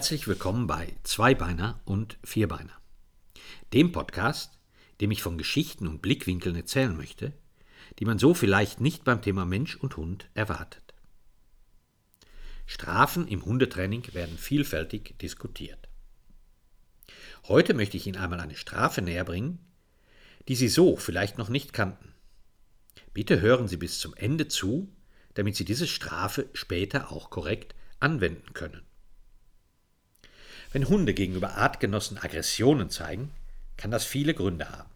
Herzlich willkommen bei Zweibeiner und Vierbeiner, dem Podcast, dem ich von Geschichten und Blickwinkeln erzählen möchte, die man so vielleicht nicht beim Thema Mensch und Hund erwartet. Strafen im Hundetraining werden vielfältig diskutiert. Heute möchte ich Ihnen einmal eine Strafe näherbringen, die Sie so vielleicht noch nicht kannten. Bitte hören Sie bis zum Ende zu, damit Sie diese Strafe später auch korrekt anwenden können. Wenn Hunde gegenüber Artgenossen Aggressionen zeigen, kann das viele Gründe haben.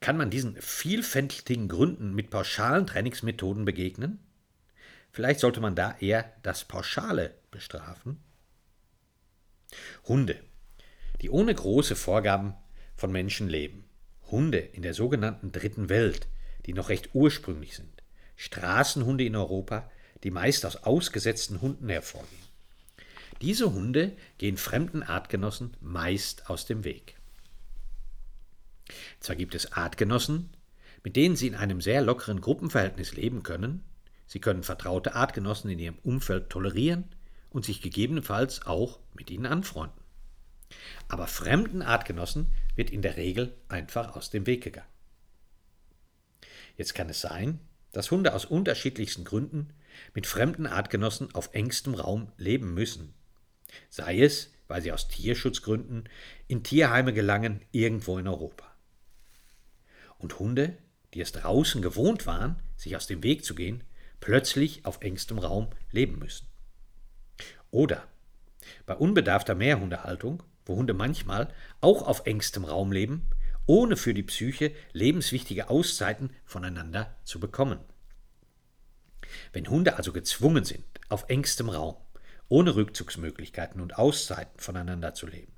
Kann man diesen vielfältigen Gründen mit pauschalen Trainingsmethoden begegnen? Vielleicht sollte man da eher das Pauschale bestrafen. Hunde, die ohne große Vorgaben von Menschen leben. Hunde in der sogenannten dritten Welt, die noch recht ursprünglich sind. Straßenhunde in Europa, die meist aus ausgesetzten Hunden hervorgehen. Diese Hunde gehen fremden Artgenossen meist aus dem Weg. Zwar gibt es Artgenossen, mit denen sie in einem sehr lockeren Gruppenverhältnis leben können, sie können vertraute Artgenossen in ihrem Umfeld tolerieren und sich gegebenenfalls auch mit ihnen anfreunden. Aber fremden Artgenossen wird in der Regel einfach aus dem Weg gegangen. Jetzt kann es sein, dass Hunde aus unterschiedlichsten Gründen mit fremden Artgenossen auf engstem Raum leben müssen sei es, weil sie aus Tierschutzgründen in Tierheime gelangen irgendwo in Europa. Und Hunde, die es draußen gewohnt waren, sich aus dem Weg zu gehen, plötzlich auf engstem Raum leben müssen. Oder bei unbedarfter Mehrhundehaltung, wo Hunde manchmal auch auf engstem Raum leben, ohne für die Psyche lebenswichtige Auszeiten voneinander zu bekommen. Wenn Hunde also gezwungen sind, auf engstem Raum ohne Rückzugsmöglichkeiten und Auszeiten voneinander zu leben.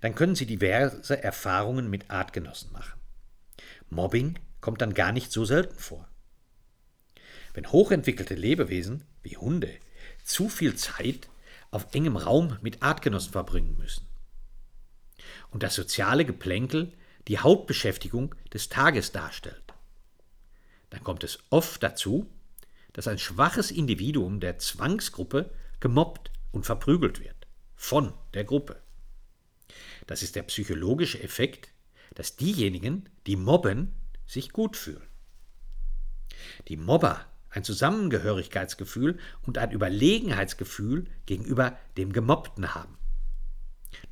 Dann können Sie diverse Erfahrungen mit Artgenossen machen. Mobbing kommt dann gar nicht so selten vor. Wenn hochentwickelte Lebewesen wie Hunde zu viel Zeit auf engem Raum mit Artgenossen verbringen müssen und das soziale Geplänkel die Hauptbeschäftigung des Tages darstellt, dann kommt es oft dazu, dass ein schwaches Individuum der Zwangsgruppe gemobbt und verprügelt wird. Von der Gruppe. Das ist der psychologische Effekt, dass diejenigen, die mobben, sich gut fühlen. Die Mobber ein Zusammengehörigkeitsgefühl und ein Überlegenheitsgefühl gegenüber dem Gemobbten haben.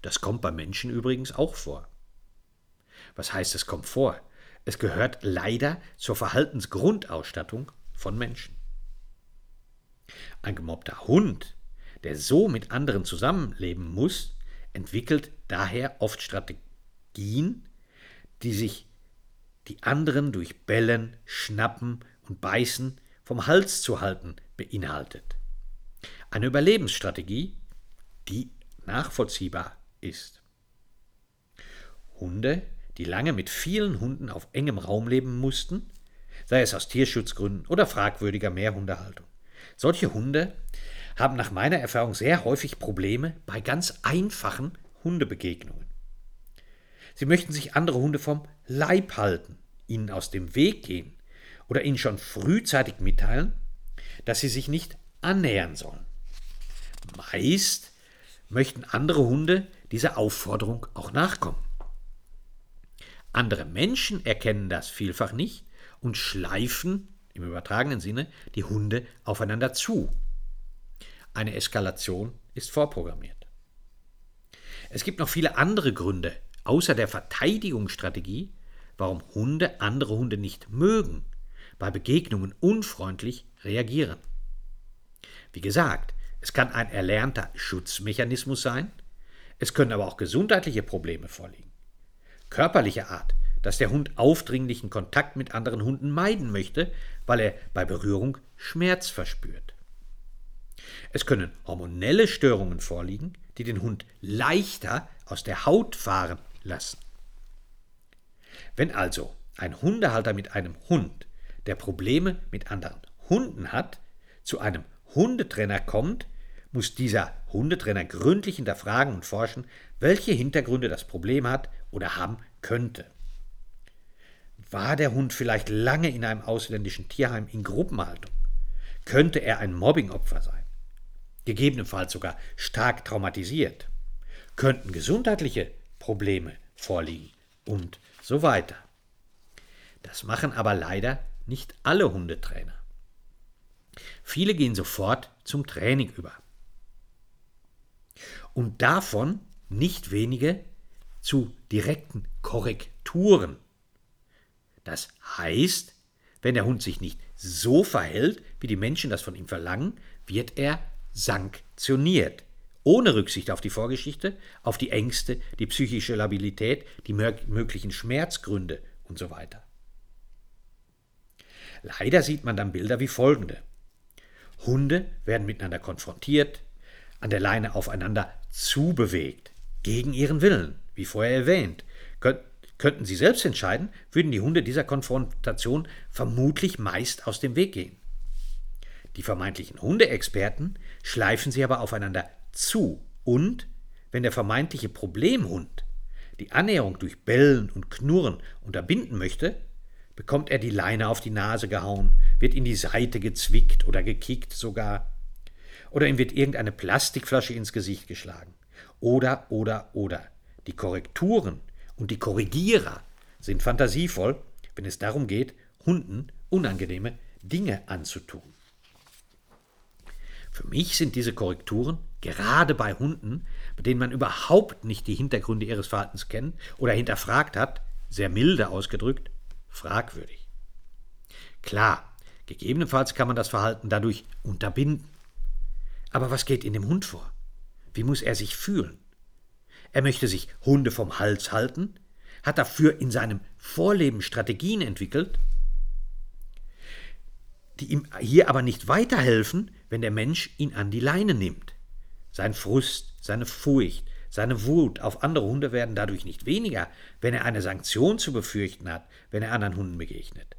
Das kommt bei Menschen übrigens auch vor. Was heißt, es kommt vor? Es gehört leider zur Verhaltensgrundausstattung von Menschen. Ein gemobbter Hund, der so mit anderen zusammenleben muss, entwickelt daher oft Strategien, die sich die anderen durch Bellen, Schnappen und Beißen vom Hals zu halten beinhaltet. Eine Überlebensstrategie, die nachvollziehbar ist. Hunde, die lange mit vielen Hunden auf engem Raum leben mussten, sei es aus Tierschutzgründen oder fragwürdiger Mehrhundehaltung, solche Hunde haben nach meiner Erfahrung sehr häufig Probleme bei ganz einfachen Hundebegegnungen. Sie möchten sich andere Hunde vom Leib halten, ihnen aus dem Weg gehen oder ihnen schon frühzeitig mitteilen, dass sie sich nicht annähern sollen. Meist möchten andere Hunde dieser Aufforderung auch nachkommen. Andere Menschen erkennen das vielfach nicht und schleifen im übertragenen Sinne die Hunde aufeinander zu. Eine Eskalation ist vorprogrammiert. Es gibt noch viele andere Gründe, außer der Verteidigungsstrategie, warum Hunde andere Hunde nicht mögen, bei Begegnungen unfreundlich reagieren. Wie gesagt, es kann ein erlernter Schutzmechanismus sein, es können aber auch gesundheitliche Probleme vorliegen. Körperliche Art dass der Hund aufdringlichen Kontakt mit anderen Hunden meiden möchte, weil er bei Berührung Schmerz verspürt. Es können hormonelle Störungen vorliegen, die den Hund leichter aus der Haut fahren lassen. Wenn also ein Hundehalter mit einem Hund, der Probleme mit anderen Hunden hat, zu einem Hundetrainer kommt, muss dieser Hundetrainer gründlich hinterfragen und forschen, welche Hintergründe das Problem hat oder haben könnte. War der Hund vielleicht lange in einem ausländischen Tierheim in Gruppenhaltung? Könnte er ein Mobbingopfer sein? gegebenenfalls sogar stark traumatisiert, könnten gesundheitliche Probleme vorliegen und so weiter. Das machen aber leider nicht alle Hundetrainer. Viele gehen sofort zum Training über. Und davon nicht wenige zu direkten Korrekturen. Das heißt, wenn der Hund sich nicht so verhält, wie die Menschen das von ihm verlangen, wird er sanktioniert. Ohne Rücksicht auf die Vorgeschichte, auf die Ängste, die psychische Labilität, die möglichen Schmerzgründe und so weiter. Leider sieht man dann Bilder wie folgende. Hunde werden miteinander konfrontiert, an der Leine aufeinander zubewegt, gegen ihren Willen, wie vorher erwähnt. Könnten sie selbst entscheiden, würden die Hunde dieser Konfrontation vermutlich meist aus dem Weg gehen. Die vermeintlichen Hundeexperten schleifen sie aber aufeinander zu und, wenn der vermeintliche Problemhund die Annäherung durch Bellen und Knurren unterbinden möchte, bekommt er die Leine auf die Nase gehauen, wird in die Seite gezwickt oder gekickt sogar, oder ihm wird irgendeine Plastikflasche ins Gesicht geschlagen. Oder, oder, oder. Die Korrekturen und die Korrigierer sind fantasievoll, wenn es darum geht, Hunden unangenehme Dinge anzutun. Für mich sind diese Korrekturen, gerade bei Hunden, bei denen man überhaupt nicht die Hintergründe ihres Verhaltens kennt oder hinterfragt hat, sehr milde ausgedrückt, fragwürdig. Klar, gegebenenfalls kann man das Verhalten dadurch unterbinden. Aber was geht in dem Hund vor? Wie muss er sich fühlen? Er möchte sich Hunde vom Hals halten, hat dafür in seinem Vorleben Strategien entwickelt, die ihm hier aber nicht weiterhelfen, wenn der Mensch ihn an die Leine nimmt. Sein Frust, seine Furcht, seine Wut auf andere Hunde werden dadurch nicht weniger, wenn er eine Sanktion zu befürchten hat, wenn er anderen Hunden begegnet.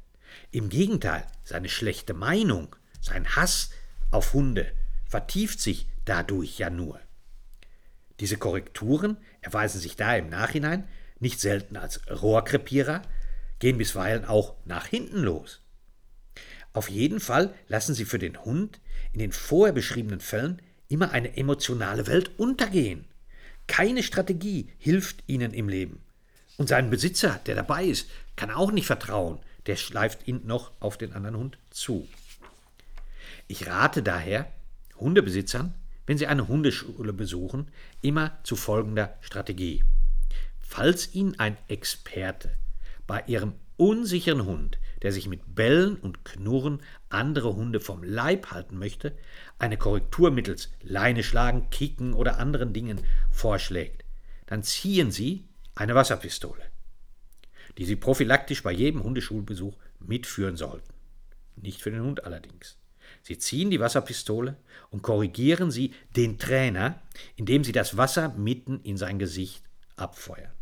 Im Gegenteil, seine schlechte Meinung, sein Hass auf Hunde vertieft sich dadurch ja nur. Diese Korrekturen erweisen sich daher im Nachhinein nicht selten als Rohrkrepierer, gehen bisweilen auch nach hinten los. Auf jeden Fall lassen sie für den Hund in den vorher beschriebenen Fällen immer eine emotionale Welt untergehen. Keine Strategie hilft ihnen im Leben. Und sein Besitzer, der dabei ist, kann auch nicht vertrauen, der schleift ihn noch auf den anderen Hund zu. Ich rate daher Hundebesitzern, wenn Sie eine Hundeschule besuchen, immer zu folgender Strategie. Falls Ihnen ein Experte bei Ihrem unsicheren Hund, der sich mit Bellen und Knurren andere Hunde vom Leib halten möchte, eine Korrektur mittels Leine schlagen, Kicken oder anderen Dingen vorschlägt, dann ziehen Sie eine Wasserpistole, die Sie prophylaktisch bei jedem Hundeschulbesuch mitführen sollten. Nicht für den Hund allerdings. Sie ziehen die Wasserpistole und korrigieren Sie den Trainer, indem Sie das Wasser mitten in sein Gesicht abfeuern.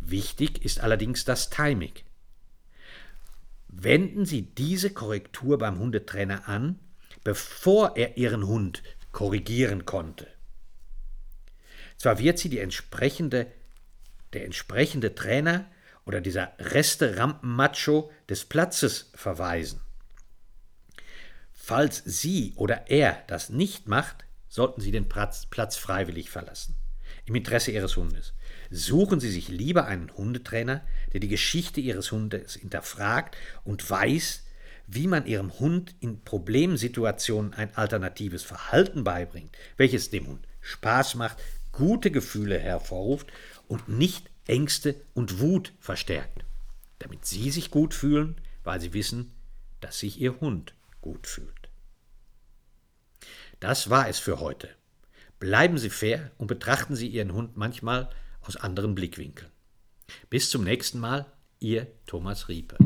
Wichtig ist allerdings das Timing. Wenden Sie diese Korrektur beim Hundetrainer an, bevor er Ihren Hund korrigieren konnte. Zwar wird sie die entsprechende, der entsprechende Trainer oder dieser Reste-Rampenmacho des Platzes verweisen. Falls sie oder er das nicht macht, sollten Sie den Platz, freiwillig verlassen. Im Interesse Ihres Hundes. Suchen Sie sich lieber einen Hundetrainer, der die Geschichte Ihres Hundes hinterfragt und weiß, wie man Ihrem Hund in Problemsituationen ein alternatives Verhalten beibringt, welches dem Hund Spaß macht, gute Gefühle hervorruft und nicht Ängste und Wut verstärkt, damit Sie sich gut fühlen, weil Sie wissen, dass sich Ihr Hund gut fühlt. Das war es für heute. Bleiben Sie fair und betrachten Sie Ihren Hund manchmal aus anderen Blickwinkeln. Bis zum nächsten Mal, Ihr Thomas Riepe.